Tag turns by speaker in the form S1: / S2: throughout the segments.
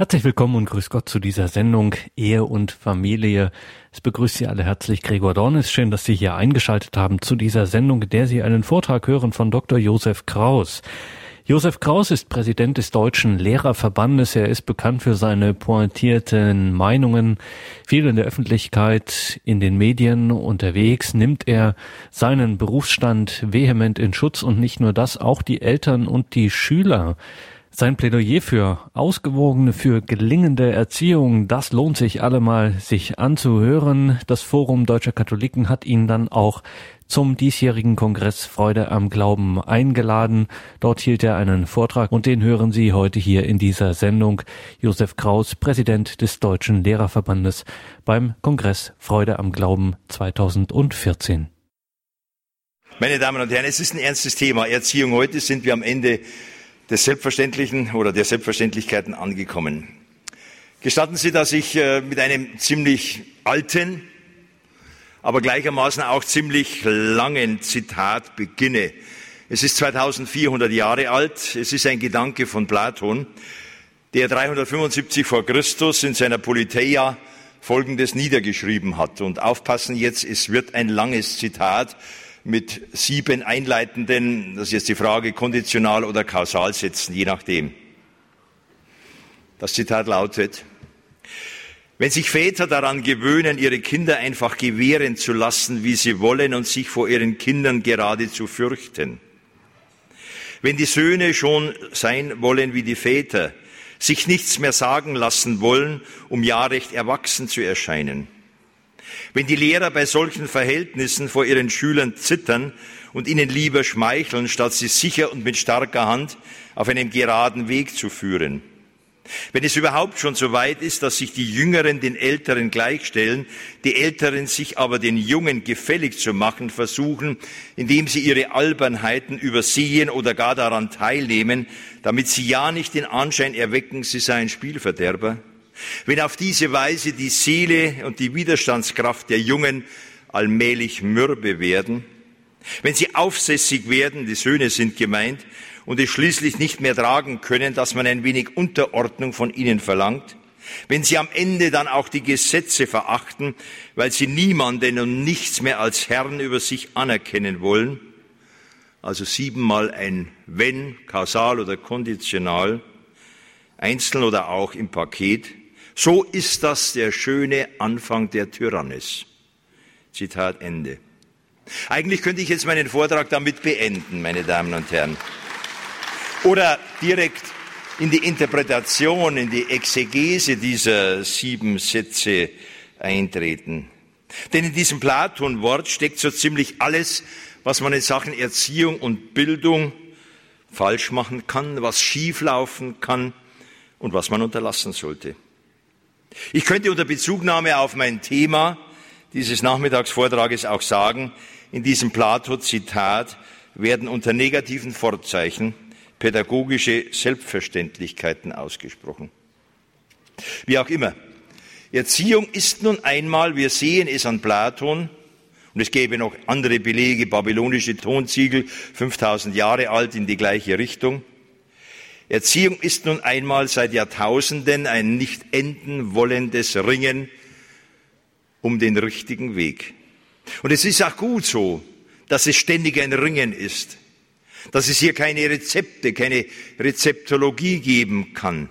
S1: Herzlich willkommen und grüß Gott zu dieser Sendung Ehe und Familie. Es begrüßt Sie alle herzlich Gregor Dornis. Schön, dass Sie hier eingeschaltet haben zu dieser Sendung, der Sie einen Vortrag hören von Dr. Josef Kraus. Josef Kraus ist Präsident des Deutschen Lehrerverbandes. Er ist bekannt für seine pointierten Meinungen. Viel in der Öffentlichkeit, in den Medien unterwegs, nimmt er seinen Berufsstand vehement in Schutz und nicht nur das, auch die Eltern und die Schüler sein Plädoyer für ausgewogene, für gelingende Erziehung, das lohnt sich allemal, sich anzuhören. Das Forum Deutscher Katholiken hat ihn dann auch zum diesjährigen Kongress Freude am Glauben eingeladen. Dort hielt er einen Vortrag und den hören Sie heute hier in dieser Sendung. Josef Kraus, Präsident des Deutschen Lehrerverbandes beim Kongress Freude am Glauben 2014.
S2: Meine Damen und Herren, es ist ein ernstes Thema. Erziehung heute sind wir am Ende des Selbstverständlichen oder der Selbstverständlichkeiten angekommen. Gestatten Sie, dass ich äh, mit einem ziemlich alten, aber gleichermaßen auch ziemlich langen Zitat beginne. Es ist 2400 Jahre alt. Es ist ein Gedanke von Platon, der 375 vor Christus in seiner Politeia Folgendes niedergeschrieben hat. Und aufpassen jetzt, es wird ein langes Zitat mit sieben einleitenden, das ist jetzt die Frage, konditional oder kausal setzen, je nachdem. Das Zitat lautet, wenn sich Väter daran gewöhnen, ihre Kinder einfach gewähren zu lassen, wie sie wollen und sich vor ihren Kindern geradezu fürchten, wenn die Söhne schon sein wollen wie die Väter, sich nichts mehr sagen lassen wollen, um ja recht erwachsen zu erscheinen, wenn die Lehrer bei solchen Verhältnissen vor ihren Schülern zittern und ihnen lieber schmeicheln, statt sie sicher und mit starker Hand auf einem geraden Weg zu führen. Wenn es überhaupt schon so weit ist, dass sich die Jüngeren den Älteren gleichstellen, die Älteren sich aber den Jungen gefällig zu machen versuchen, indem sie ihre Albernheiten übersehen oder gar daran teilnehmen, damit sie ja nicht den Anschein erwecken, sie seien Spielverderber, wenn auf diese Weise die Seele und die Widerstandskraft der Jungen allmählich mürbe werden, wenn sie aufsässig werden, die Söhne sind gemeint, und es schließlich nicht mehr tragen können, dass man ein wenig Unterordnung von ihnen verlangt, wenn sie am Ende dann auch die Gesetze verachten, weil sie niemanden und nichts mehr als Herrn über sich anerkennen wollen, also siebenmal ein wenn, kausal oder konditional, einzeln oder auch im Paket, so ist das der schöne Anfang der Tyrannis. Zitat Ende. Eigentlich könnte ich jetzt meinen Vortrag damit beenden, meine Damen und Herren. Oder direkt in die Interpretation, in die Exegese dieser sieben Sätze eintreten. Denn in diesem Platon-Wort steckt so ziemlich alles, was man in Sachen Erziehung und Bildung falsch machen kann, was schieflaufen kann und was man unterlassen sollte. Ich könnte unter Bezugnahme auf mein Thema dieses Nachmittagsvortrages auch sagen, in diesem Plato-Zitat werden unter negativen Vorzeichen pädagogische Selbstverständlichkeiten ausgesprochen. Wie auch immer, Erziehung ist nun einmal, wir sehen es an Platon, und es gäbe noch andere Belege, babylonische Tonziegel, 5000 Jahre alt in die gleiche Richtung, Erziehung ist nun einmal seit Jahrtausenden ein nicht enden wollendes Ringen um den richtigen Weg. Und es ist auch gut so, dass es ständig ein Ringen ist, dass es hier keine Rezepte, keine Rezeptologie geben kann.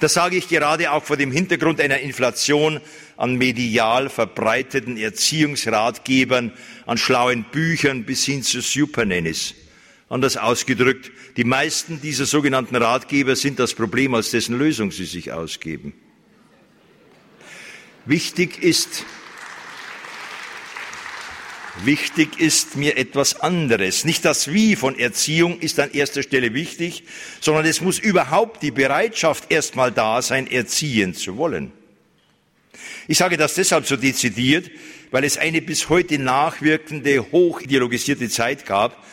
S2: Das sage ich gerade auch vor dem Hintergrund einer Inflation an medial verbreiteten Erziehungsratgebern, an schlauen Büchern bis hin zu Supernannies. Anders ausgedrückt, die meisten dieser sogenannten Ratgeber sind das Problem, als dessen Lösung sie sich ausgeben. Wichtig ist, Wichtig ist mir etwas anderes. Nicht das Wie von Erziehung ist an erster Stelle wichtig, sondern es muss überhaupt die Bereitschaft erstmal da sein, erziehen zu wollen. Ich sage das deshalb so dezidiert, weil es eine bis heute nachwirkende, hochideologisierte Zeit gab,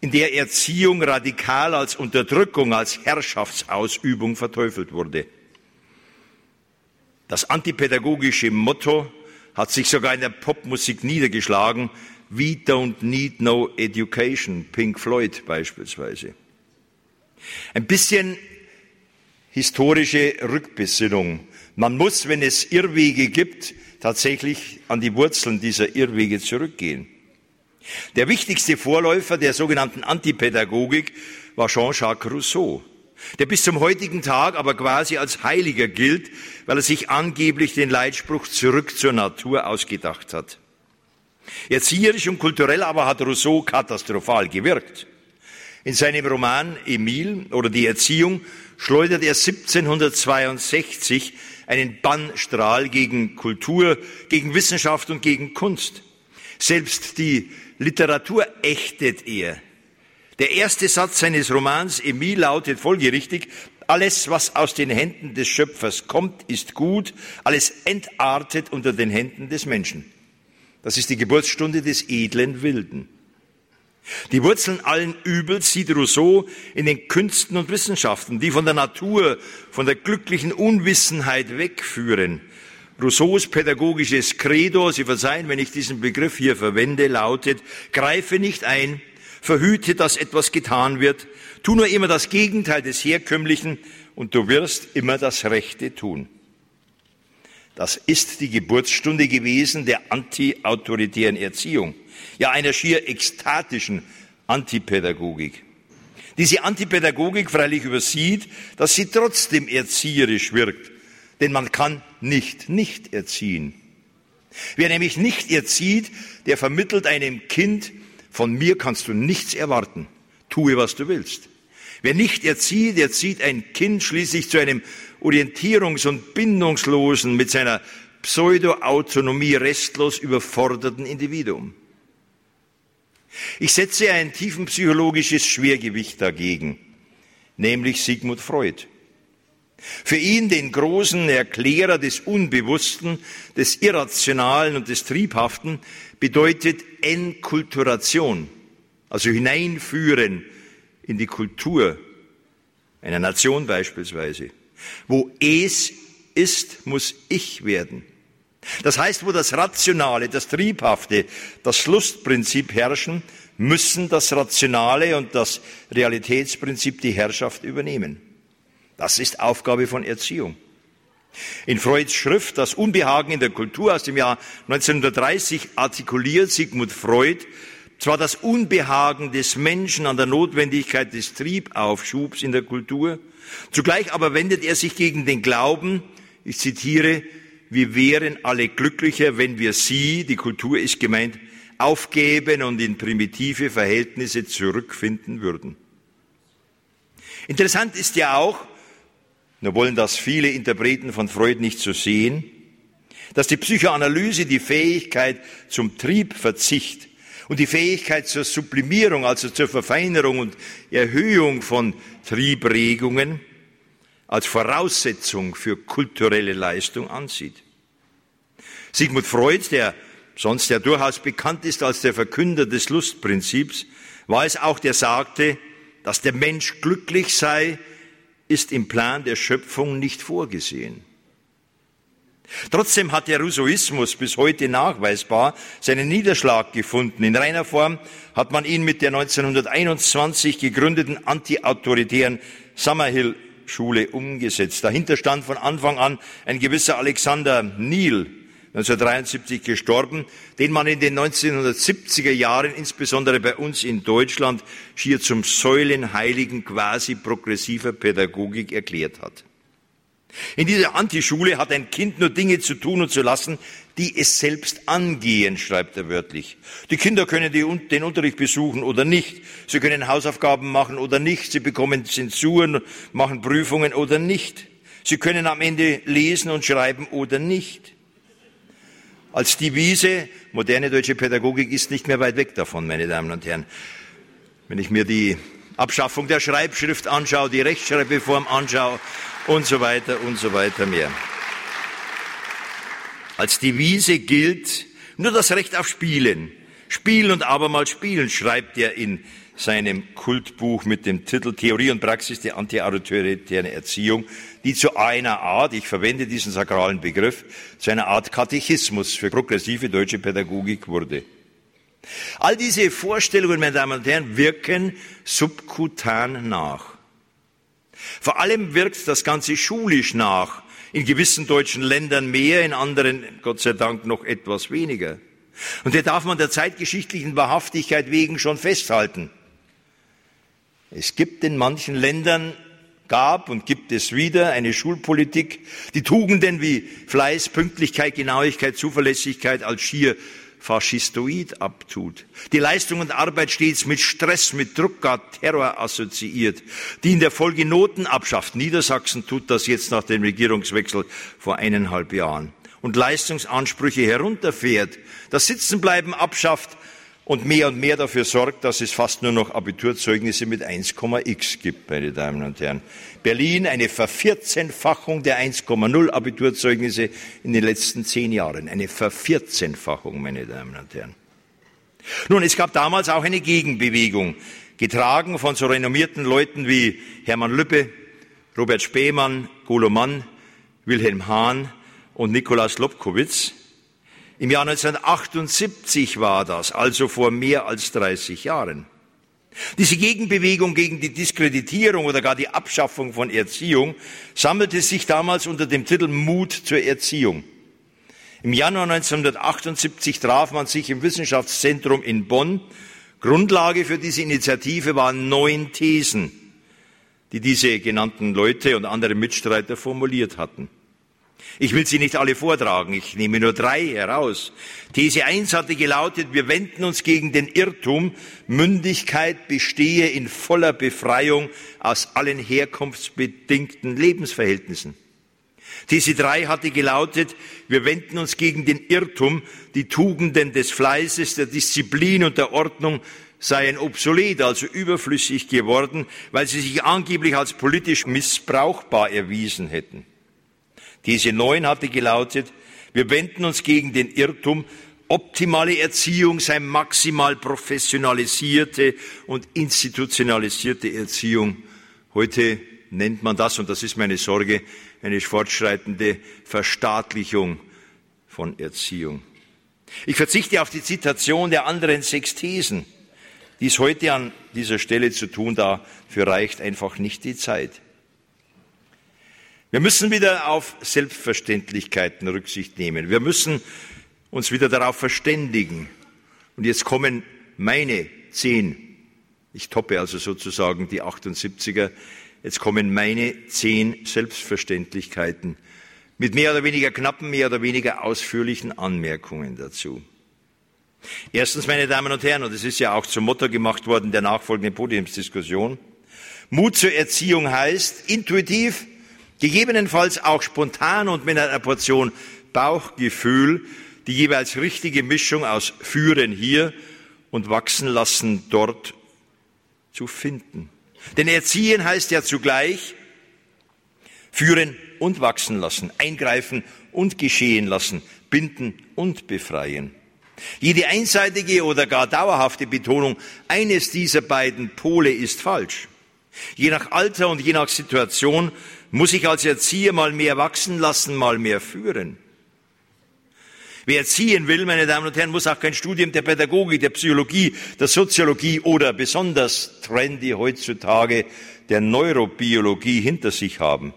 S2: in der Erziehung radikal als Unterdrückung, als Herrschaftsausübung verteufelt wurde. Das antipädagogische Motto hat sich sogar in der Popmusik niedergeschlagen. We don't need no education, Pink Floyd beispielsweise. Ein bisschen historische Rückbesinnung. Man muss, wenn es Irrwege gibt, tatsächlich an die Wurzeln dieser Irrwege zurückgehen. Der wichtigste Vorläufer der sogenannten Antipädagogik war Jean-Jacques Rousseau, der bis zum heutigen Tag aber quasi als Heiliger gilt, weil er sich angeblich den Leitspruch zurück zur Natur ausgedacht hat. Erzieherisch und kulturell aber hat Rousseau katastrophal gewirkt. In seinem Roman Emile oder die Erziehung schleudert er 1762 einen Bannstrahl gegen Kultur, gegen Wissenschaft und gegen Kunst. Selbst die Literatur ächtet er. Der erste Satz seines Romans Emile lautet folgerichtig, alles, was aus den Händen des Schöpfers kommt, ist gut, alles entartet unter den Händen des Menschen. Das ist die Geburtsstunde des edlen Wilden. Die Wurzeln allen Übels sieht Rousseau in den Künsten und Wissenschaften, die von der Natur, von der glücklichen Unwissenheit wegführen. Rousseaus pädagogisches Credo, Sie verzeihen, wenn ich diesen Begriff hier verwende, lautet, greife nicht ein, verhüte, dass etwas getan wird, tu nur immer das Gegenteil des Herkömmlichen und du wirst immer das Rechte tun. Das ist die Geburtsstunde gewesen der anti-autoritären Erziehung, ja einer schier ekstatischen Antipädagogik. Diese Antipädagogik freilich übersieht, dass sie trotzdem erzieherisch wirkt, denn man kann nicht nicht erziehen. Wer nämlich nicht erzieht, der vermittelt einem Kind, von mir kannst du nichts erwarten, tue, was du willst. Wer nicht erzieht, erzieht ein Kind schließlich zu einem orientierungs- und bindungslosen, mit seiner Pseudo-Autonomie restlos überforderten Individuum. Ich setze ein tiefenpsychologisches Schwergewicht dagegen, nämlich Sigmund Freud. Für ihn, den großen Erklärer des Unbewussten, des Irrationalen und des Triebhaften, bedeutet Enkulturation, also hineinführen in die Kultur einer Nation beispielsweise. Wo es ist, muss ich werden. Das heißt, wo das Rationale, das Triebhafte, das Lustprinzip herrschen, müssen das Rationale und das Realitätsprinzip die Herrschaft übernehmen. Das ist Aufgabe von Erziehung. In Freuds Schrift Das Unbehagen in der Kultur aus dem Jahr 1930 artikuliert Sigmund Freud zwar das Unbehagen des Menschen an der Notwendigkeit des Triebaufschubs in der Kultur, zugleich aber wendet er sich gegen den Glauben, ich zitiere, wir wären alle glücklicher, wenn wir sie, die Kultur ist gemeint, aufgeben und in primitive Verhältnisse zurückfinden würden. Interessant ist ja auch, nur wollen das viele Interpreten von Freud nicht so sehen, dass die Psychoanalyse die Fähigkeit zum Triebverzicht und die Fähigkeit zur Sublimierung, also zur Verfeinerung und Erhöhung von Triebregungen als Voraussetzung für kulturelle Leistung ansieht. Sigmund Freud, der sonst ja durchaus bekannt ist als der Verkünder des Lustprinzips, war es auch, der sagte, dass der Mensch glücklich sei, ist im Plan der Schöpfung nicht vorgesehen. Trotzdem hat der Rousseauismus bis heute nachweisbar seinen Niederschlag gefunden. In reiner Form hat man ihn mit der 1921 gegründeten antiautoritären Summerhill Schule umgesetzt. Dahinter stand von Anfang an ein gewisser Alexander Neil, 1973 gestorben, den man in den 1970er Jahren, insbesondere bei uns in Deutschland, schier zum Säulenheiligen quasi progressiver Pädagogik erklärt hat. In dieser Antischule hat ein Kind nur Dinge zu tun und zu lassen, die es selbst angehen, schreibt er wörtlich. Die Kinder können die, den Unterricht besuchen oder nicht. Sie können Hausaufgaben machen oder nicht. Sie bekommen Zensuren, machen Prüfungen oder nicht. Sie können am Ende lesen und schreiben oder nicht. Als Devise, moderne deutsche Pädagogik ist nicht mehr weit weg davon, meine Damen und Herren. Wenn ich mir die Abschaffung der Schreibschrift anschaue, die Rechtschreibreform anschaue und so weiter und so weiter mehr. Als Devise gilt nur das Recht auf Spielen. Spielen und abermals spielen, schreibt er in seinem Kultbuch mit dem Titel Theorie und Praxis der antiautoritären Erziehung, die zu einer Art, ich verwende diesen sakralen Begriff, zu einer Art Katechismus für progressive deutsche Pädagogik wurde. All diese Vorstellungen, meine Damen und Herren, wirken subkutan nach. Vor allem wirkt das Ganze schulisch nach. In gewissen deutschen Ländern mehr, in anderen Gott sei Dank noch etwas weniger. Und hier darf man der zeitgeschichtlichen Wahrhaftigkeit wegen schon festhalten. Es gibt in manchen Ländern gab und gibt es wieder eine Schulpolitik, die Tugenden wie Fleiß, Pünktlichkeit, Genauigkeit, Zuverlässigkeit als schier faschistoid abtut. Die Leistung und Arbeit stets mit Stress, mit Druck, gar Terror assoziiert, die in der Folge Noten abschafft. Niedersachsen tut das jetzt nach dem Regierungswechsel vor eineinhalb Jahren und Leistungsansprüche herunterfährt, das Sitzenbleiben abschafft und mehr und mehr dafür sorgt, dass es fast nur noch Abiturzeugnisse mit 1,x gibt, meine Damen und Herren. Berlin eine Vervierzehnfachung der 1,0 Abiturzeugnisse in den letzten zehn Jahren. Eine Vervierzehnfachung, meine Damen und Herren. Nun, es gab damals auch eine Gegenbewegung, getragen von so renommierten Leuten wie Hermann Lübbe, Robert Spemann, Golo Mann, Wilhelm Hahn und Nikolaus Lobkowitz. Im Jahr 1978 war das, also vor mehr als 30 Jahren. Diese Gegenbewegung gegen die Diskreditierung oder gar die Abschaffung von Erziehung sammelte sich damals unter dem Titel Mut zur Erziehung. Im Januar 1978 traf man sich im Wissenschaftszentrum in Bonn. Grundlage für diese Initiative waren neun Thesen, die diese genannten Leute und andere Mitstreiter formuliert hatten. Ich will sie nicht alle vortragen, ich nehme nur drei heraus. These 1 hatte gelautet, wir wenden uns gegen den Irrtum, Mündigkeit bestehe in voller Befreiung aus allen herkunftsbedingten Lebensverhältnissen. These 3 hatte gelautet, wir wenden uns gegen den Irrtum, die Tugenden des Fleißes, der Disziplin und der Ordnung seien obsolet, also überflüssig geworden, weil sie sich angeblich als politisch missbrauchbar erwiesen hätten. Diese neun hatte gelautet, wir wenden uns gegen den Irrtum, optimale Erziehung sei maximal professionalisierte und institutionalisierte Erziehung. Heute nennt man das, und das ist meine Sorge, eine fortschreitende Verstaatlichung von Erziehung. Ich verzichte auf die Zitation der anderen sechs Thesen. Dies heute an dieser Stelle zu tun, dafür reicht einfach nicht die Zeit. Wir müssen wieder auf Selbstverständlichkeiten Rücksicht nehmen. Wir müssen uns wieder darauf verständigen. Und jetzt kommen meine zehn, ich toppe also sozusagen die 78er, jetzt kommen meine zehn Selbstverständlichkeiten mit mehr oder weniger knappen, mehr oder weniger ausführlichen Anmerkungen dazu. Erstens, meine Damen und Herren, und es ist ja auch zum Motto gemacht worden der nachfolgenden Podiumsdiskussion, Mut zur Erziehung heißt, intuitiv Gegebenenfalls auch spontan und mit einer Portion Bauchgefühl die jeweils richtige Mischung aus Führen hier und Wachsen lassen dort zu finden. Denn Erziehen heißt ja zugleich führen und wachsen lassen, eingreifen und geschehen lassen, binden und befreien. Jede einseitige oder gar dauerhafte Betonung eines dieser beiden Pole ist falsch. Je nach Alter und je nach Situation muss ich als Erzieher mal mehr wachsen lassen, mal mehr führen. Wer erziehen will, meine Damen und Herren, muss auch kein Studium der Pädagogik, der Psychologie, der Soziologie oder besonders trendy heutzutage der Neurobiologie hinter sich haben.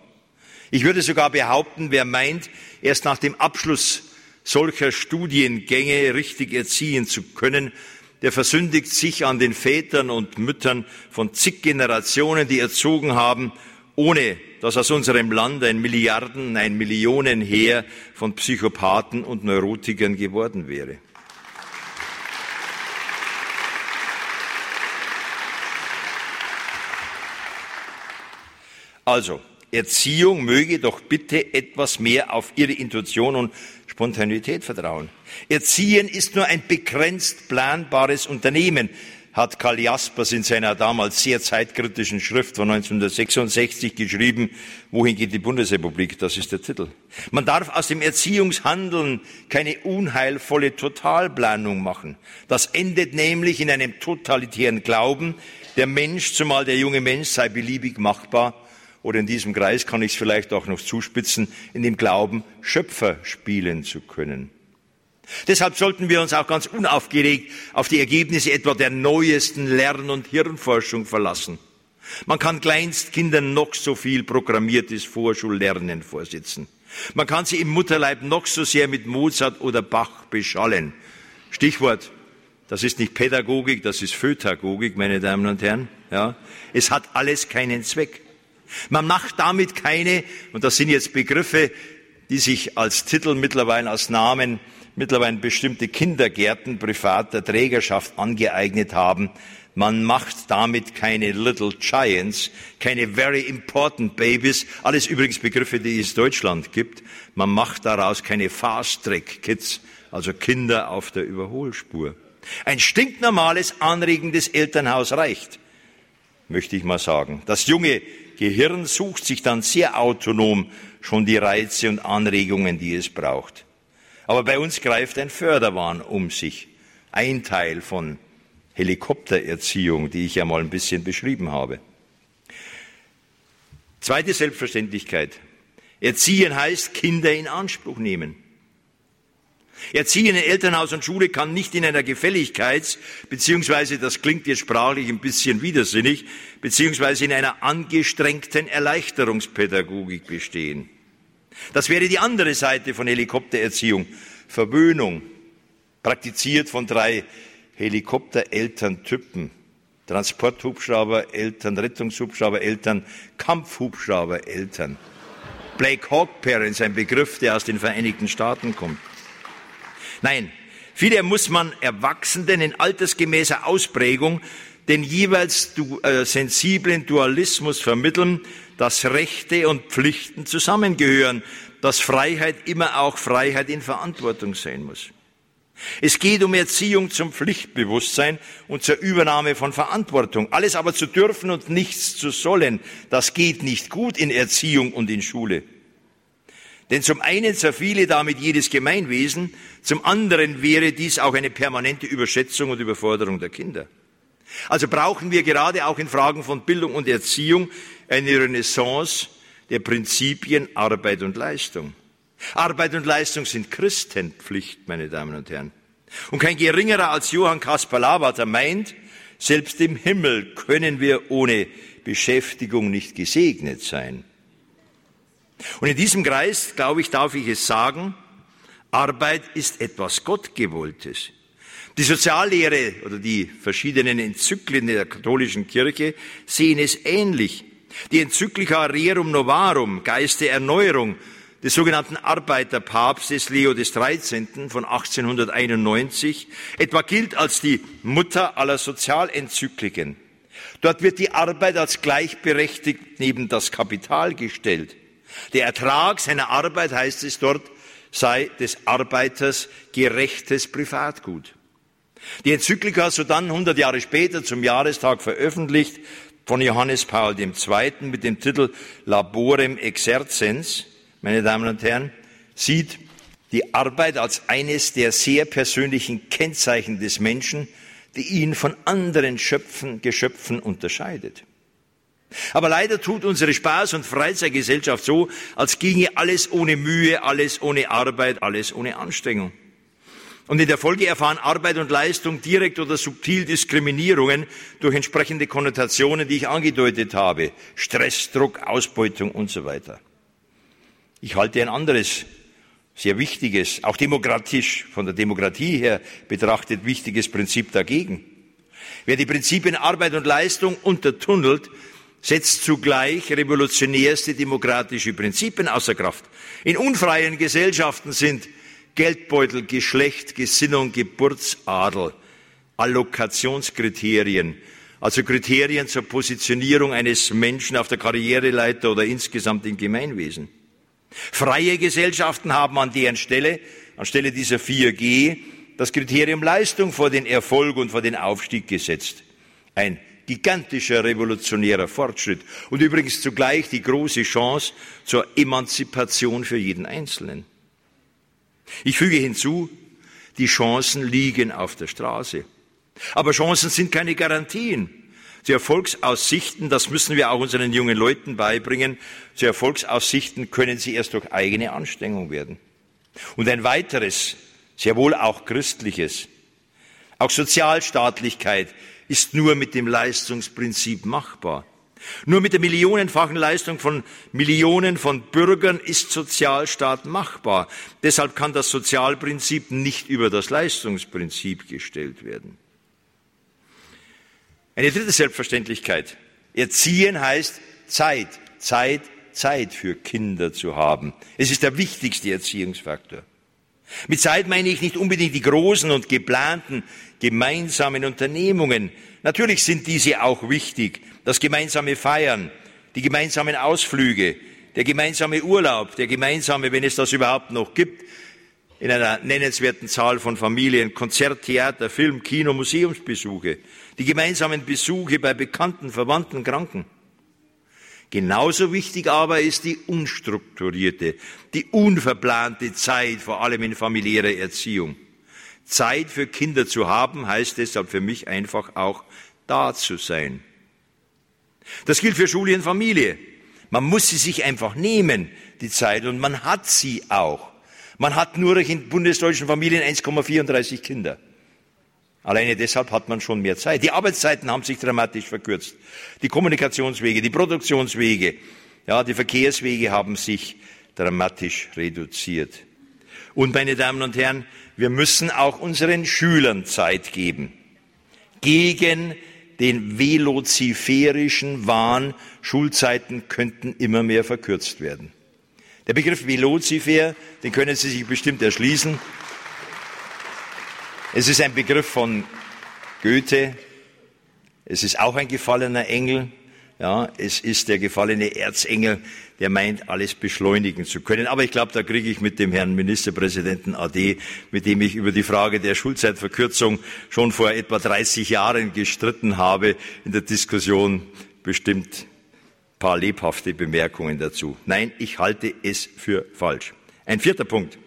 S2: Ich würde sogar behaupten, wer meint, erst nach dem Abschluss solcher Studiengänge richtig erziehen zu können, der versündigt sich an den Vätern und Müttern von zig Generationen, die erzogen haben, ohne dass aus unserem Land ein Milliarden, ein Millionenheer von Psychopathen und Neurotikern geworden wäre. Also, Erziehung möge doch bitte etwas mehr auf ihre Intuition und Spontanität vertrauen. Erziehen ist nur ein begrenzt planbares Unternehmen hat Karl Jaspers in seiner damals sehr zeitkritischen Schrift von 1966 geschrieben, Wohin geht die Bundesrepublik? Das ist der Titel. Man darf aus dem Erziehungshandeln keine unheilvolle Totalplanung machen. Das endet nämlich in einem totalitären Glauben, der Mensch, zumal der junge Mensch, sei beliebig machbar. Oder in diesem Kreis kann ich es vielleicht auch noch zuspitzen, in dem Glauben, Schöpfer spielen zu können. Deshalb sollten wir uns auch ganz unaufgeregt auf die Ergebnisse etwa der neuesten Lern- und Hirnforschung verlassen. Man kann Kleinstkindern noch so viel programmiertes Vorschullernen vorsitzen. Man kann sie im Mutterleib noch so sehr mit Mozart oder Bach beschallen. Stichwort, das ist nicht Pädagogik, das ist Fötagogik, meine Damen und Herren. Ja, es hat alles keinen Zweck. Man macht damit keine, und das sind jetzt Begriffe, die sich als Titel mittlerweile, als Namen mittlerweile bestimmte Kindergärten privater Trägerschaft angeeignet haben. Man macht damit keine Little Giants, keine Very Important Babies, alles übrigens Begriffe, die es Deutschland gibt. Man macht daraus keine Fast Track Kids, also Kinder auf der Überholspur. Ein stinknormales, anregendes Elternhaus reicht, möchte ich mal sagen. Das junge Gehirn sucht sich dann sehr autonom schon die Reize und Anregungen, die es braucht. Aber bei uns greift ein Förderwahn um sich. Ein Teil von Helikoptererziehung, die ich ja mal ein bisschen beschrieben habe. Zweite Selbstverständlichkeit. Erziehen heißt Kinder in Anspruch nehmen. Erziehen in Elternhaus und Schule kann nicht in einer Gefälligkeits- beziehungsweise, das klingt jetzt sprachlich ein bisschen widersinnig, beziehungsweise in einer angestrengten Erleichterungspädagogik bestehen. Das wäre die andere Seite von Helikoptererziehung. Verwöhnung, praktiziert von drei Helikopterelterntypen. Transporthubschrauber-Eltern, Rettungshubschrauber-Eltern, Kampfhubschrauber-Eltern. Black Hawk Parents, ein Begriff, der aus den Vereinigten Staaten kommt. Nein, vielmehr muss man Erwachsenen in altersgemäßer Ausprägung den jeweils du, äh, sensiblen Dualismus vermitteln, dass Rechte und Pflichten zusammengehören, dass Freiheit immer auch Freiheit in Verantwortung sein muss. Es geht um Erziehung zum Pflichtbewusstsein und zur Übernahme von Verantwortung. Alles aber zu dürfen und nichts zu sollen, das geht nicht gut in Erziehung und in Schule. Denn zum einen zerfiele damit jedes Gemeinwesen, zum anderen wäre dies auch eine permanente Überschätzung und Überforderung der Kinder. Also brauchen wir gerade auch in Fragen von Bildung und Erziehung eine Renaissance der Prinzipien Arbeit und Leistung. Arbeit und Leistung sind Christenpflicht, meine Damen und Herren. Und kein geringerer als Johann Kaspar Lavater meint, selbst im Himmel können wir ohne Beschäftigung nicht gesegnet sein. Und in diesem Kreis, glaube ich, darf ich es sagen, Arbeit ist etwas Gottgewolltes. Die Soziallehre oder die verschiedenen Enzyklen der katholischen Kirche sehen es ähnlich. Die Enzyklika Rerum Novarum, Geist der Erneuerung, des sogenannten Arbeiterpapstes Leo XIII. von 1891 etwa gilt als die Mutter aller Sozialenzykliken. Dort wird die Arbeit als gleichberechtigt neben das Kapital gestellt. Der Ertrag seiner Arbeit, heißt es dort, sei des Arbeiters gerechtes Privatgut. Die Enzyklika sodann 100 Jahre später zum Jahrestag veröffentlicht von Johannes Paul II. mit dem Titel Laborem Exercens, meine Damen und Herren, sieht die Arbeit als eines der sehr persönlichen Kennzeichen des Menschen, die ihn von anderen Schöpfen, Geschöpfen unterscheidet. Aber leider tut unsere Spaß- und Freizeitgesellschaft so, als ginge alles ohne Mühe, alles ohne Arbeit, alles ohne Anstrengung. Und in der Folge erfahren Arbeit und Leistung direkt oder subtil Diskriminierungen durch entsprechende Konnotationen, die ich angedeutet habe. Stress, Druck, Ausbeutung und so weiter. Ich halte ein anderes, sehr wichtiges, auch demokratisch, von der Demokratie her betrachtet, wichtiges Prinzip dagegen. Wer die Prinzipien Arbeit und Leistung untertunnelt, setzt zugleich revolutionärste demokratische Prinzipien außer Kraft. In unfreien Gesellschaften sind Geldbeutel, Geschlecht, Gesinnung, Geburtsadel, Allokationskriterien, also Kriterien zur Positionierung eines Menschen auf der Karriereleiter oder insgesamt im Gemeinwesen. Freie Gesellschaften haben an deren Stelle, anstelle dieser 4G, das Kriterium Leistung vor den Erfolg und vor den Aufstieg gesetzt. Ein gigantischer revolutionärer Fortschritt und übrigens zugleich die große Chance zur Emanzipation für jeden Einzelnen. Ich füge hinzu, die Chancen liegen auf der Straße. Aber Chancen sind keine Garantien. Zu Erfolgsaussichten, das müssen wir auch unseren jungen Leuten beibringen, zu Erfolgsaussichten können sie erst durch eigene Anstrengung werden. Und ein weiteres, sehr wohl auch christliches, auch Sozialstaatlichkeit ist nur mit dem Leistungsprinzip machbar. Nur mit der millionenfachen Leistung von Millionen von Bürgern ist Sozialstaat machbar. Deshalb kann das Sozialprinzip nicht über das Leistungsprinzip gestellt werden. Eine dritte Selbstverständlichkeit. Erziehen heißt Zeit, Zeit, Zeit für Kinder zu haben. Es ist der wichtigste Erziehungsfaktor. Mit Zeit meine ich nicht unbedingt die großen und geplanten gemeinsamen Unternehmungen. Natürlich sind diese auch wichtig. Das gemeinsame Feiern, die gemeinsamen Ausflüge, der gemeinsame Urlaub, der gemeinsame, wenn es das überhaupt noch gibt, in einer nennenswerten Zahl von Familien, Konzert, Theater, Film, Kino, Museumsbesuche, die gemeinsamen Besuche bei Bekannten, Verwandten, Kranken. Genauso wichtig aber ist die unstrukturierte, die unverplante Zeit, vor allem in familiärer Erziehung. Zeit für Kinder zu haben, heißt deshalb für mich einfach auch da zu sein. Das gilt für Schule und Familie. Man muss sie sich einfach nehmen, die Zeit, und man hat sie auch. Man hat nur in bundesdeutschen Familien 1,34 Kinder. Alleine deshalb hat man schon mehr Zeit. Die Arbeitszeiten haben sich dramatisch verkürzt. Die Kommunikationswege, die Produktionswege, ja, die Verkehrswege haben sich dramatisch reduziert. Und meine Damen und Herren, wir müssen auch unseren Schülern Zeit geben. Gegen den veloziferischen Wahn, Schulzeiten könnten immer mehr verkürzt werden. Der Begriff Velozifer, den können Sie sich bestimmt erschließen. Es ist ein Begriff von Goethe. Es ist auch ein gefallener Engel. Ja, es ist der gefallene Erzengel, der meint, alles beschleunigen zu können. Aber ich glaube, da kriege ich mit dem Herrn Ministerpräsidenten AD, mit dem ich über die Frage der Schulzeitverkürzung schon vor etwa 30 Jahren gestritten habe, in der Diskussion bestimmt ein paar lebhafte Bemerkungen dazu. Nein, ich halte es für falsch. Ein vierter Punkt.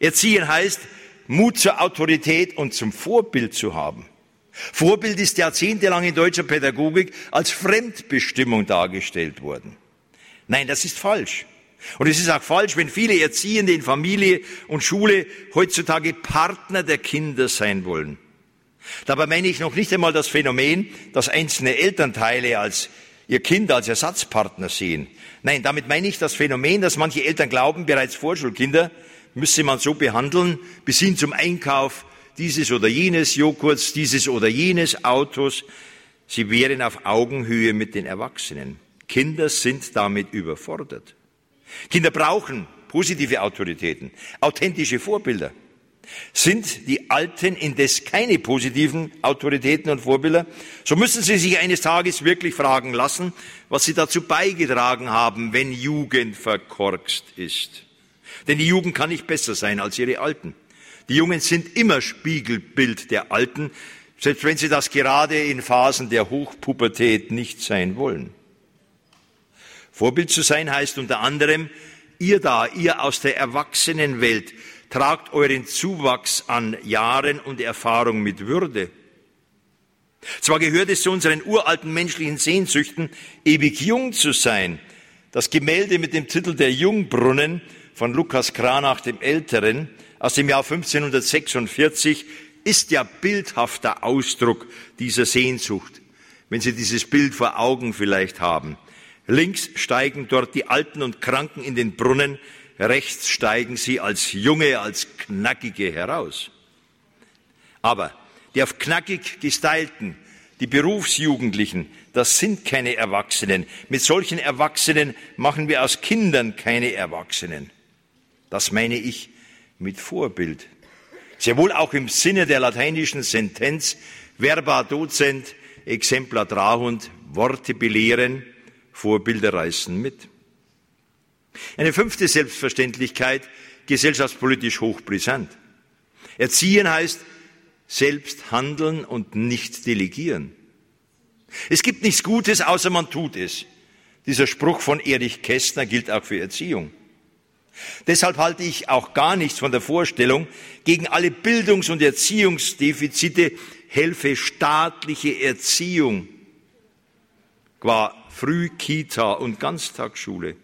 S2: Erziehen heißt, Mut zur Autorität und zum Vorbild zu haben. Vorbild ist jahrzehntelang in deutscher Pädagogik als Fremdbestimmung dargestellt worden. Nein, das ist falsch. Und es ist auch falsch, wenn viele Erziehende in Familie und Schule heutzutage Partner der Kinder sein wollen. Dabei meine ich noch nicht einmal das Phänomen, dass einzelne Elternteile als ihr Kind als Ersatzpartner sehen. Nein, damit meine ich das Phänomen, dass manche Eltern glauben, bereits Vorschulkinder müsse man so behandeln, bis hin zum Einkauf dieses oder jenes Joghurts, dieses oder jenes Autos. Sie wären auf Augenhöhe mit den Erwachsenen. Kinder sind damit überfordert. Kinder brauchen positive Autoritäten, authentische Vorbilder. Sind die Alten indes keine positiven Autoritäten und Vorbilder, so müssen sie sich eines Tages wirklich fragen lassen, was sie dazu beigetragen haben, wenn Jugend verkorkst ist. Denn die Jugend kann nicht besser sein als ihre Alten. Die Jungen sind immer Spiegelbild der Alten, selbst wenn sie das gerade in Phasen der Hochpubertät nicht sein wollen. Vorbild zu sein heißt unter anderem, ihr da, ihr aus der Erwachsenenwelt, tragt euren Zuwachs an Jahren und Erfahrung mit Würde. Zwar gehört es zu unseren uralten menschlichen Sehnsüchten, ewig jung zu sein. Das Gemälde mit dem Titel Der Jungbrunnen von Lukas Kranach dem Älteren aus dem Jahr 1546 ist ja bildhafter Ausdruck dieser Sehnsucht, wenn Sie dieses Bild vor Augen vielleicht haben. Links steigen dort die Alten und Kranken in den Brunnen, rechts steigen sie als Junge, als Knackige heraus. Aber die auf knackig gestylten, die Berufsjugendlichen, das sind keine Erwachsenen. Mit solchen Erwachsenen machen wir aus Kindern keine Erwachsenen. Das meine ich mit Vorbild. Sehr wohl auch im Sinne der lateinischen Sentenz verba docent, exempla trahunt, Worte belehren, Vorbilder reißen mit. Eine fünfte Selbstverständlichkeit, gesellschaftspolitisch hochbrisant. Erziehen heißt selbst handeln und nicht delegieren. Es gibt nichts Gutes, außer man tut es. Dieser Spruch von Erich Kästner gilt auch für Erziehung. Deshalb halte ich auch gar nichts von der Vorstellung, gegen alle Bildungs- und Erziehungsdefizite helfe staatliche Erziehung qua Früh-Kita und Ganztagsschule.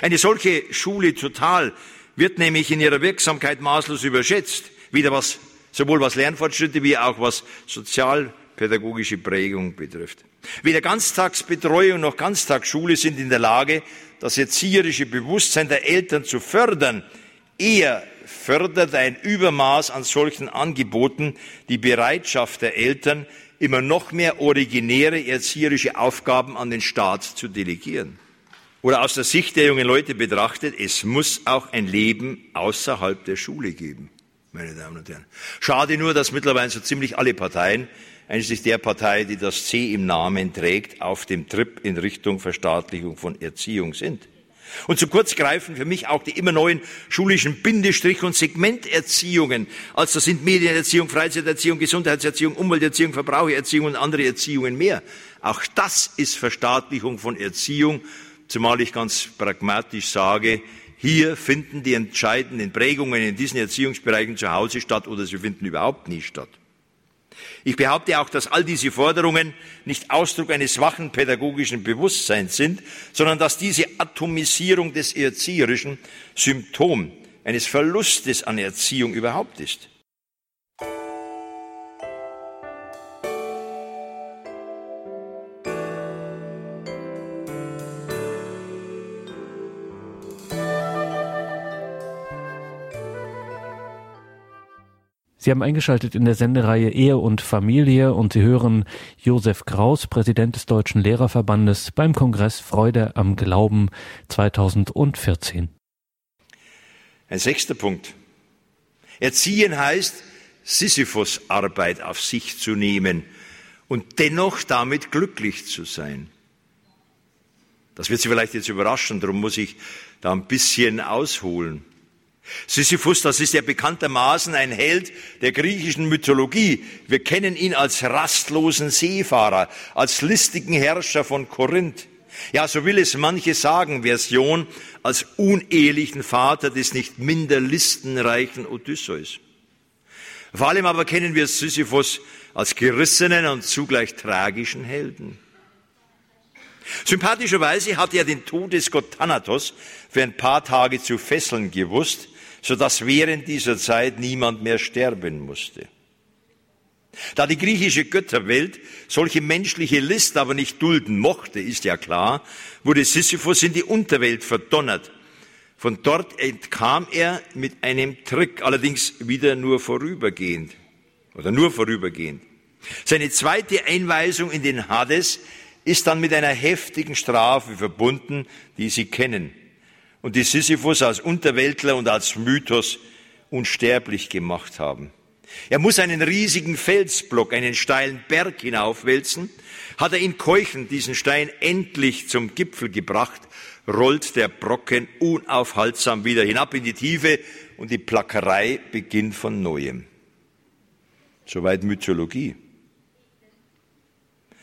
S2: Eine solche Schule total wird nämlich in ihrer Wirksamkeit maßlos überschätzt, wieder was, sowohl was Lernfortschritte wie auch was sozialpädagogische Prägung betrifft. Weder Ganztagsbetreuung noch Ganztagsschule sind in der Lage, das erzieherische Bewusstsein der Eltern zu fördern. Eher fördert ein Übermaß an solchen Angeboten die Bereitschaft der Eltern, immer noch mehr originäre erzieherische Aufgaben an den Staat zu delegieren. Oder aus der Sicht der jungen Leute betrachtet, es muss auch ein Leben außerhalb der Schule geben, meine Damen und Herren. Schade nur, dass mittlerweile so ziemlich alle Parteien, einschließlich der Partei, die das C im Namen trägt, auf dem Trip in Richtung Verstaatlichung von Erziehung sind. Und zu kurz greifen für mich auch die immer neuen schulischen Bindestrich- und Segmenterziehungen. Also sind Medienerziehung, Freizeiterziehung, Gesundheitserziehung, Umwelterziehung, Verbrauchererziehung und andere Erziehungen mehr. Auch das ist Verstaatlichung von Erziehung, zumal ich ganz pragmatisch sage, hier finden die entscheidenden Prägungen in diesen Erziehungsbereichen zu Hause statt oder sie finden überhaupt nie statt. Ich behaupte auch, dass all diese Forderungen nicht Ausdruck eines wachen pädagogischen Bewusstseins sind, sondern dass diese Atomisierung des Erzieherischen Symptom eines Verlustes an Erziehung überhaupt ist.
S1: Sie haben eingeschaltet in der Sendereihe Ehe und Familie und Sie hören Josef Kraus, Präsident des Deutschen Lehrerverbandes beim Kongress Freude am Glauben 2014.
S2: Ein sechster Punkt. Erziehen heißt, Sisyphus-Arbeit auf sich zu nehmen und dennoch damit glücklich zu sein. Das wird Sie vielleicht jetzt überraschen, darum muss ich da ein bisschen ausholen. Sisyphus, das ist ja bekanntermaßen ein Held der griechischen Mythologie. Wir kennen ihn als rastlosen Seefahrer, als listigen Herrscher von Korinth. Ja, so will es manche sagen, Version, als unehelichen Vater des nicht minder listenreichen Odysseus. Vor allem aber kennen wir Sisyphus als gerissenen und zugleich tragischen Helden. Sympathischerweise hat er den Todesgott Thanatos für ein paar Tage zu fesseln gewusst, sodass während dieser Zeit niemand mehr sterben musste. Da die griechische Götterwelt solche menschliche List aber nicht dulden mochte, ist ja klar, wurde Sisyphus in die Unterwelt verdonnert. Von dort entkam er mit einem Trick, allerdings wieder nur vorübergehend oder nur vorübergehend. Seine zweite Einweisung in den Hades ist dann mit einer heftigen Strafe verbunden, die Sie kennen und die Sisyphus als Unterweltler und als Mythos unsterblich gemacht haben. Er muss einen riesigen Felsblock, einen steilen Berg hinaufwälzen. Hat er ihn keuchend diesen Stein endlich zum Gipfel gebracht, rollt der Brocken unaufhaltsam wieder hinab in die Tiefe und die Plackerei beginnt von neuem. Soweit Mythologie.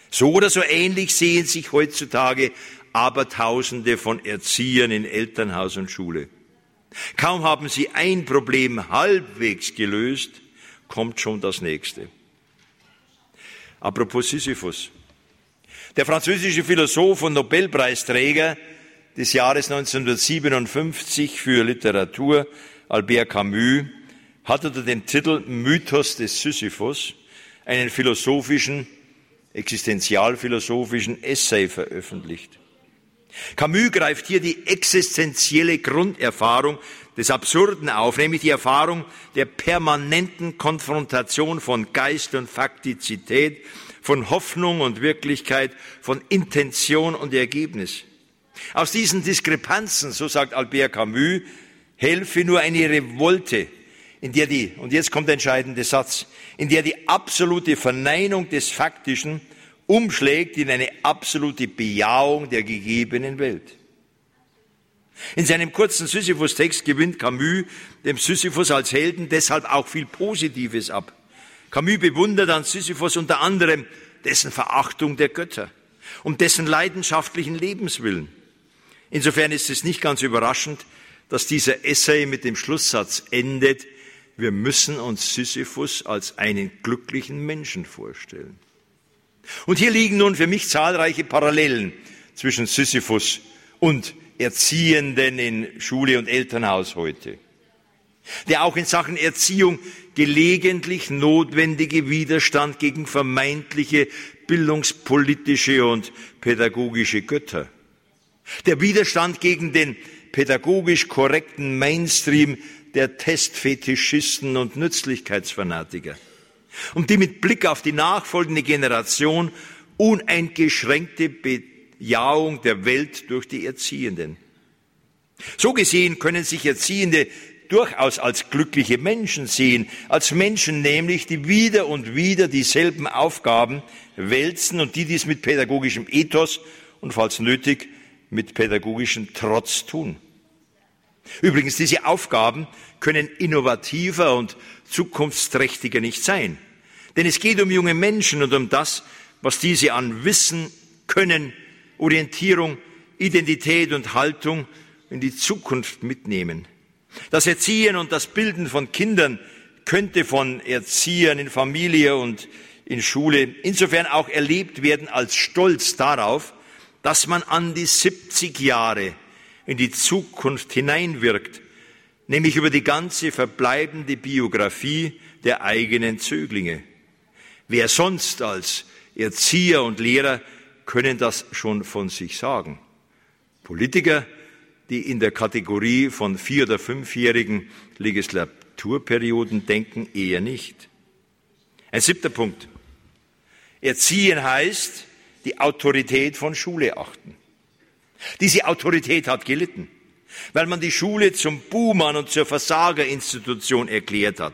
S2: So oder so ähnlich sehen sich heutzutage Abertausende von Erziehern in Elternhaus und Schule. Kaum haben sie ein Problem halbwegs gelöst, kommt schon das nächste. Apropos Sisyphus. Der französische Philosoph und Nobelpreisträger des Jahres 1957 für Literatur, Albert Camus, hat unter dem Titel Mythos des Sisyphus einen philosophischen, existenzialphilosophischen Essay veröffentlicht. Camus greift hier die existenzielle Grunderfahrung des Absurden auf, nämlich die Erfahrung der permanenten Konfrontation von Geist und Faktizität, von Hoffnung und Wirklichkeit, von Intention und Ergebnis. Aus diesen Diskrepanzen, so sagt Albert Camus, helfe nur eine Revolte, in der die, und jetzt kommt der entscheidende Satz, in der die absolute Verneinung des Faktischen umschlägt in eine absolute Bejahung der gegebenen Welt. In seinem kurzen Sisyphus-Text gewinnt Camus dem Sisyphus als Helden deshalb auch viel Positives ab. Camus bewundert an Sisyphus unter anderem dessen Verachtung der Götter und dessen leidenschaftlichen Lebenswillen. Insofern ist es nicht ganz überraschend, dass dieser Essay mit dem Schlusssatz endet, wir müssen uns Sisyphus als einen glücklichen Menschen vorstellen. Und hier liegen nun für mich zahlreiche Parallelen zwischen Sisyphus und Erziehenden in Schule und Elternhaus heute, der auch in Sachen Erziehung gelegentlich notwendige Widerstand gegen vermeintliche bildungspolitische und pädagogische Götter. Der Widerstand gegen den pädagogisch korrekten Mainstream der Testfetischisten und Nützlichkeitsfanatiker, um die mit Blick auf die nachfolgende Generation uneingeschränkte Bejahung der Welt durch die Erziehenden. So gesehen können sich Erziehende durchaus als glückliche Menschen sehen, als Menschen nämlich, die wieder und wieder dieselben Aufgaben wälzen und die dies mit pädagogischem Ethos und falls nötig mit pädagogischem Trotz tun. Übrigens, diese Aufgaben können innovativer und zukunftsträchtiger nicht sein. Denn es geht um junge Menschen und um das, was diese an Wissen, Können, Orientierung, Identität und Haltung in die Zukunft mitnehmen. Das Erziehen und das Bilden von Kindern könnte von Erziehern in Familie und in Schule insofern auch erlebt werden als Stolz darauf, dass man an die 70 Jahre in die Zukunft hineinwirkt, nämlich über die ganze verbleibende Biografie der eigenen Zöglinge. Wer sonst als Erzieher und Lehrer können das schon von sich sagen. Politiker, die in der Kategorie von vier- oder fünfjährigen Legislaturperioden denken, eher nicht. Ein siebter Punkt. Erziehen heißt, die Autorität von Schule achten. Diese Autorität hat gelitten, weil man die Schule zum Buhmann und zur Versagerinstitution erklärt hat.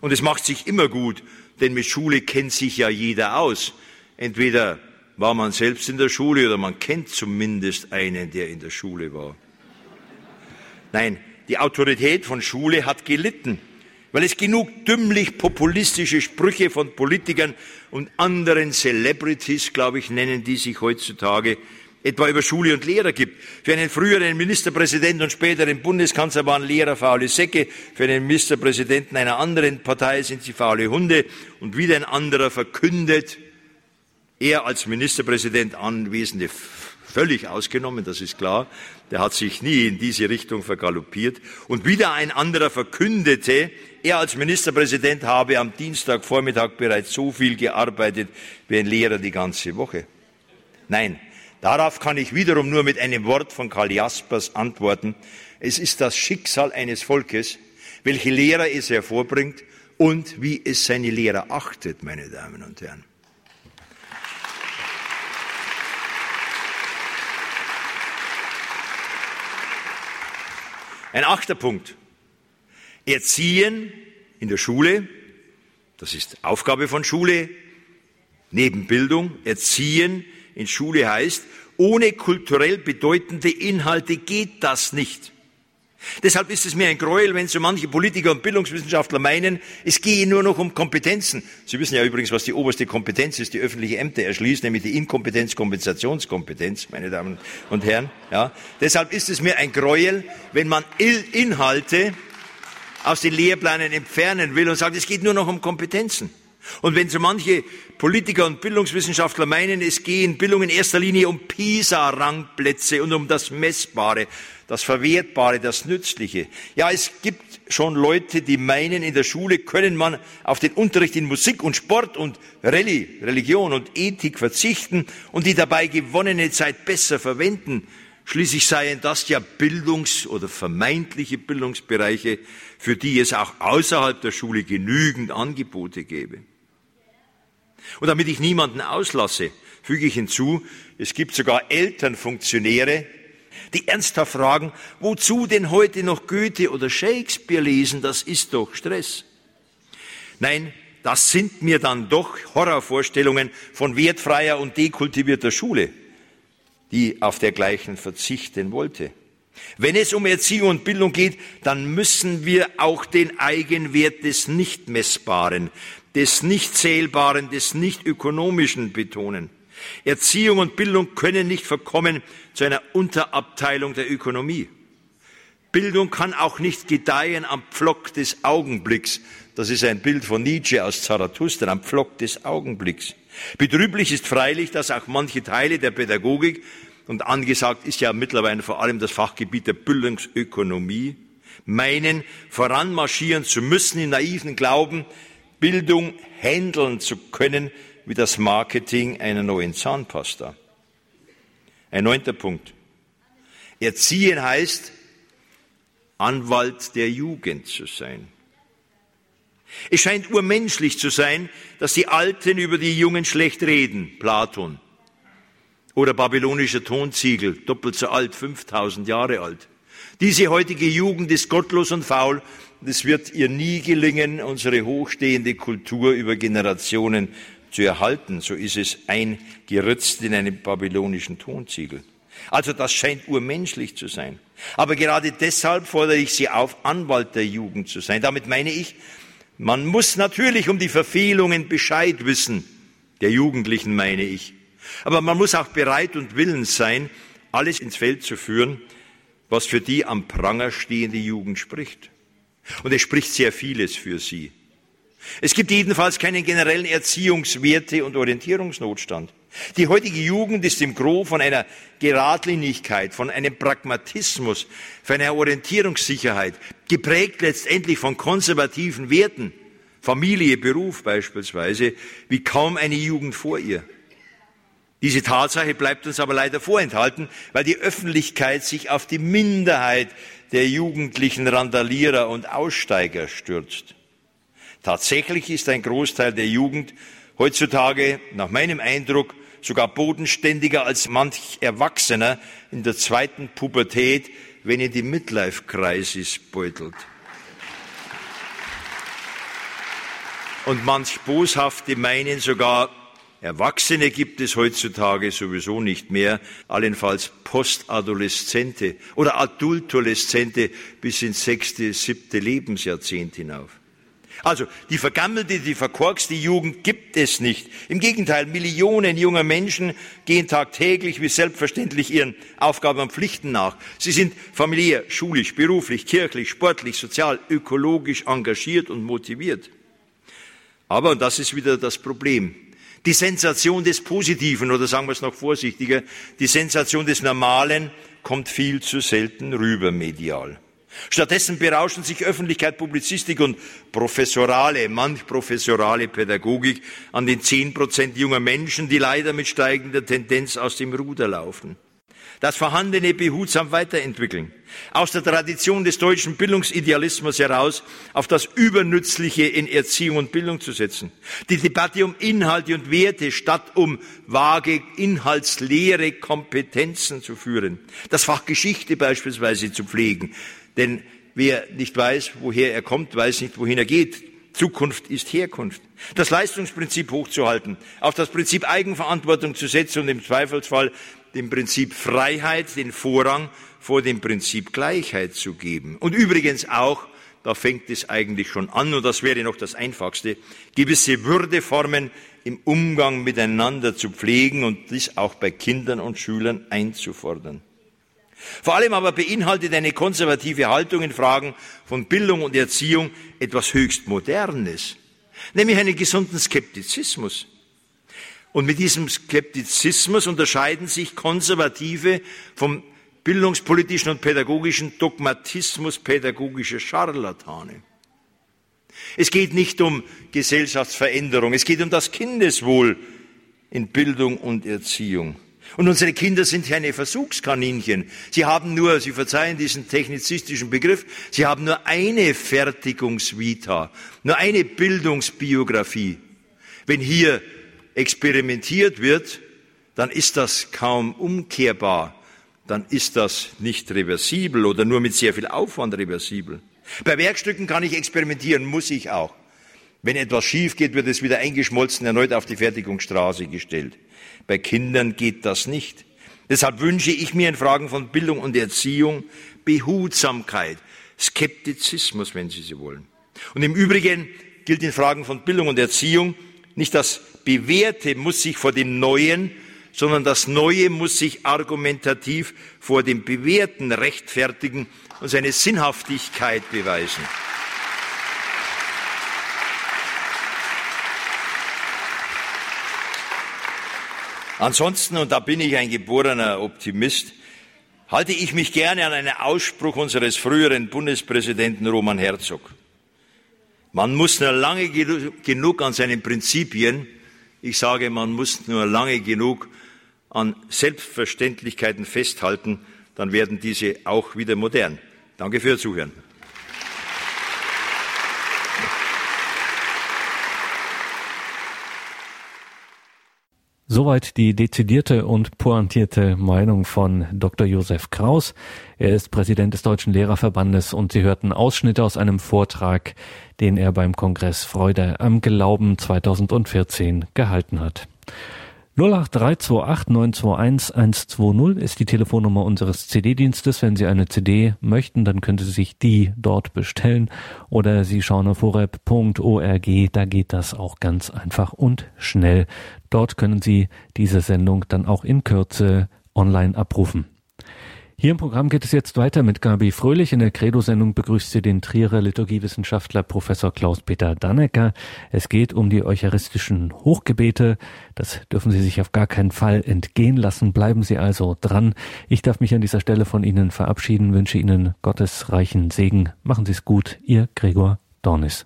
S2: Und es macht sich immer gut, denn mit Schule kennt sich ja jeder aus. Entweder war man selbst in der Schule oder man kennt zumindest einen, der in der Schule war. Nein, die Autorität von Schule hat gelitten, weil es genug dümmlich populistische Sprüche von Politikern und anderen Celebrities, glaube ich, nennen die sich heutzutage, etwa über Schule und Lehrer gibt. Für einen früheren Ministerpräsidenten und späteren Bundeskanzler waren Lehrer faule Säcke, für einen Ministerpräsidenten einer anderen Partei sind sie faule Hunde und wieder ein anderer verkündet, er als Ministerpräsident Anwesende völlig ausgenommen, das ist klar, der hat sich nie in diese Richtung vergaloppiert. Und wieder ein anderer verkündete, er als Ministerpräsident habe am Dienstagvormittag bereits so viel gearbeitet wie ein Lehrer die ganze Woche. Nein, darauf kann ich wiederum nur mit einem Wort von Karl Jaspers antworten. Es ist das Schicksal eines Volkes, welche Lehrer es hervorbringt und wie es seine Lehrer achtet, meine Damen und Herren. Ein achter Punkt. Erziehen in der Schule, das ist Aufgabe von Schule, neben Bildung, Erziehen in Schule heißt, ohne kulturell bedeutende Inhalte geht das nicht. Deshalb ist es mir ein Gräuel, wenn so manche Politiker und Bildungswissenschaftler meinen, es gehe nur noch um Kompetenzen. Sie wissen ja übrigens, was die oberste Kompetenz ist, die öffentliche Ämter erschließt, nämlich die Inkompetenz-Kompensationskompetenz, meine Damen und Herren. Ja. Deshalb ist es mir ein Gräuel, wenn man Inhalte aus den Lehrplänen entfernen will und sagt, es geht nur noch um Kompetenzen. Und wenn so manche Politiker und Bildungswissenschaftler meinen, es gehe in Bildung in erster Linie um PISA-Rangplätze und um das Messbare, das Verwertbare, das Nützliche. Ja, es gibt schon Leute, die meinen, in der Schule können man auf den Unterricht in Musik und Sport und Religion und Ethik verzichten und die dabei gewonnene Zeit besser verwenden. Schließlich seien das ja Bildungs- oder vermeintliche Bildungsbereiche, für die es auch außerhalb der Schule genügend Angebote gäbe. Und damit ich niemanden auslasse, füge ich hinzu, es gibt sogar Elternfunktionäre, die ernsthaft fragen, wozu denn heute noch Goethe oder Shakespeare lesen, das ist doch Stress. Nein, das sind mir dann doch Horrorvorstellungen von wertfreier und dekultivierter Schule, die auf dergleichen verzichten wollte. Wenn es um Erziehung und Bildung geht, dann müssen wir auch den Eigenwert des Nichtmessbaren, des Nichtzählbaren, des Nichtökonomischen betonen. Erziehung und Bildung können nicht verkommen zu einer Unterabteilung der Ökonomie. Bildung kann auch nicht gedeihen am Pflock des Augenblicks. Das ist ein Bild von Nietzsche aus Zarathustra, am Pflock des Augenblicks. Betrüblich ist freilich, dass auch manche Teile der Pädagogik, und angesagt ist ja mittlerweile vor allem das Fachgebiet der Bildungsökonomie, meinen, voranmarschieren zu müssen in naiven Glauben, Bildung handeln zu können, wie das Marketing einer neuen Zahnpasta. Ein neunter Punkt. Erziehen heißt, Anwalt der Jugend zu sein. Es scheint urmenschlich zu sein, dass die Alten über die Jungen schlecht reden, Platon. Oder babylonischer Tonziegel, doppelt so alt, 5000 Jahre alt. Diese heutige Jugend ist gottlos und faul es wird ihr nie gelingen, unsere hochstehende Kultur über Generationen zu erhalten. So ist es eingeritzt in einem babylonischen Tonziegel. Also das scheint urmenschlich zu sein. Aber gerade deshalb fordere ich Sie auf, Anwalt der Jugend zu sein. Damit meine ich, man muss natürlich um die Verfehlungen Bescheid wissen, der Jugendlichen meine ich. Aber man muss auch bereit und willens sein, alles ins Feld zu führen, was für die am Pranger stehende Jugend spricht. Und es spricht sehr vieles für sie. Es gibt jedenfalls keinen generellen Erziehungswerte- und Orientierungsnotstand. Die heutige Jugend ist im Gros von einer Geradlinigkeit, von einem Pragmatismus, von einer Orientierungssicherheit, geprägt letztendlich von konservativen Werten, Familie, Beruf beispielsweise, wie kaum eine Jugend vor ihr. Diese Tatsache bleibt uns aber leider vorenthalten, weil die Öffentlichkeit sich auf die Minderheit der jugendlichen Randalierer und Aussteiger stürzt. Tatsächlich ist ein Großteil der Jugend heutzutage, nach meinem Eindruck, sogar bodenständiger als manch Erwachsener in der zweiten Pubertät, wenn ihn die Midlife-Crisis beutelt. Und manch Boshafte meinen sogar, Erwachsene gibt es heutzutage sowieso nicht mehr, allenfalls Postadoleszente oder Adultoleszente bis ins sechste, siebte Lebensjahrzehnt hinauf. Also die vergammelte, die verkorkste Jugend gibt es nicht. Im Gegenteil, Millionen junger Menschen gehen tagtäglich wie selbstverständlich ihren Aufgaben und Pflichten nach. Sie sind familiär, schulisch, beruflich, kirchlich, sportlich, sozial, ökologisch engagiert und motiviert. Aber, und das ist wieder das Problem, die Sensation des Positiven oder sagen wir es noch vorsichtiger, die Sensation des Normalen kommt viel zu selten rüber medial. Stattdessen berauschen sich Öffentlichkeit, Publizistik und professorale, manch professorale Pädagogik an den zehn Prozent junger Menschen, die leider mit steigender Tendenz aus dem Ruder laufen. Das Vorhandene behutsam weiterentwickeln. Aus der Tradition des deutschen Bildungsidealismus heraus auf das Übernützliche in Erziehung und Bildung zu setzen. Die Debatte um Inhalte und Werte statt um vage, inhaltsleere Kompetenzen zu führen. Das Fach Geschichte beispielsweise zu pflegen denn wer nicht weiß, woher er kommt, weiß nicht, wohin er geht. Zukunft ist Herkunft. Das Leistungsprinzip hochzuhalten, auf das Prinzip Eigenverantwortung zu setzen und im Zweifelsfall dem Prinzip Freiheit den Vorrang vor dem Prinzip Gleichheit zu geben. Und übrigens auch, da fängt es eigentlich schon an, und das wäre noch das Einfachste, gewisse Würdeformen im Umgang miteinander zu pflegen und dies auch bei Kindern und Schülern einzufordern. Vor allem aber beinhaltet eine konservative Haltung in Fragen von Bildung und Erziehung etwas höchst Modernes, nämlich einen gesunden Skeptizismus. Und mit diesem Skeptizismus unterscheiden sich Konservative vom bildungspolitischen und pädagogischen Dogmatismus pädagogischer Scharlatane. Es geht nicht um Gesellschaftsveränderung, es geht um das Kindeswohl in Bildung und Erziehung. Und unsere Kinder sind keine Versuchskaninchen. Sie haben nur, Sie verzeihen diesen technizistischen Begriff, Sie haben nur eine Fertigungsvita, nur eine Bildungsbiografie. Wenn hier experimentiert wird, dann ist das kaum umkehrbar, dann ist das nicht reversibel oder nur mit sehr viel Aufwand reversibel. Bei Werkstücken kann ich experimentieren, muss ich auch. Wenn etwas schief geht, wird es wieder eingeschmolzen, erneut auf die Fertigungsstraße gestellt. Bei Kindern geht das nicht. Deshalb wünsche ich mir in Fragen von Bildung und Erziehung Behutsamkeit, Skeptizismus, wenn Sie sie wollen. Und im Übrigen gilt in Fragen von Bildung und Erziehung nicht das Bewährte muss sich vor dem Neuen, sondern das Neue muss sich argumentativ vor dem Bewährten rechtfertigen und seine Sinnhaftigkeit beweisen. Ansonsten, und da bin ich ein geborener Optimist, halte ich mich gerne an einen Ausspruch unseres früheren Bundespräsidenten Roman Herzog. Man muss nur lange genug an seinen Prinzipien Ich sage, man muss nur lange genug an Selbstverständlichkeiten festhalten, dann werden diese auch wieder modern. Danke für Ihr Zuhören.
S1: Soweit die dezidierte und pointierte Meinung von Dr. Josef Kraus. Er ist Präsident des Deutschen Lehrerverbandes und Sie hörten Ausschnitte aus einem Vortrag, den er beim Kongress Freude am Glauben 2014 gehalten hat. 08328921120 ist die Telefonnummer unseres CD-Dienstes. Wenn Sie eine CD möchten, dann können Sie sich die dort bestellen oder Sie schauen auf horeb.org. Da geht das auch ganz einfach und schnell. Dort können Sie diese Sendung dann auch in Kürze online abrufen. Hier im Programm geht es jetzt weiter mit Gabi Fröhlich. In der Credo-Sendung begrüßt sie den Trierer Liturgiewissenschaftler Professor Klaus-Peter Dannecker. Es geht um die eucharistischen Hochgebete. Das dürfen Sie sich auf gar keinen Fall entgehen lassen. Bleiben Sie also dran. Ich darf mich an dieser Stelle von Ihnen verabschieden, wünsche Ihnen Gottes reichen Segen. Machen Sie es gut. Ihr Gregor Dornis.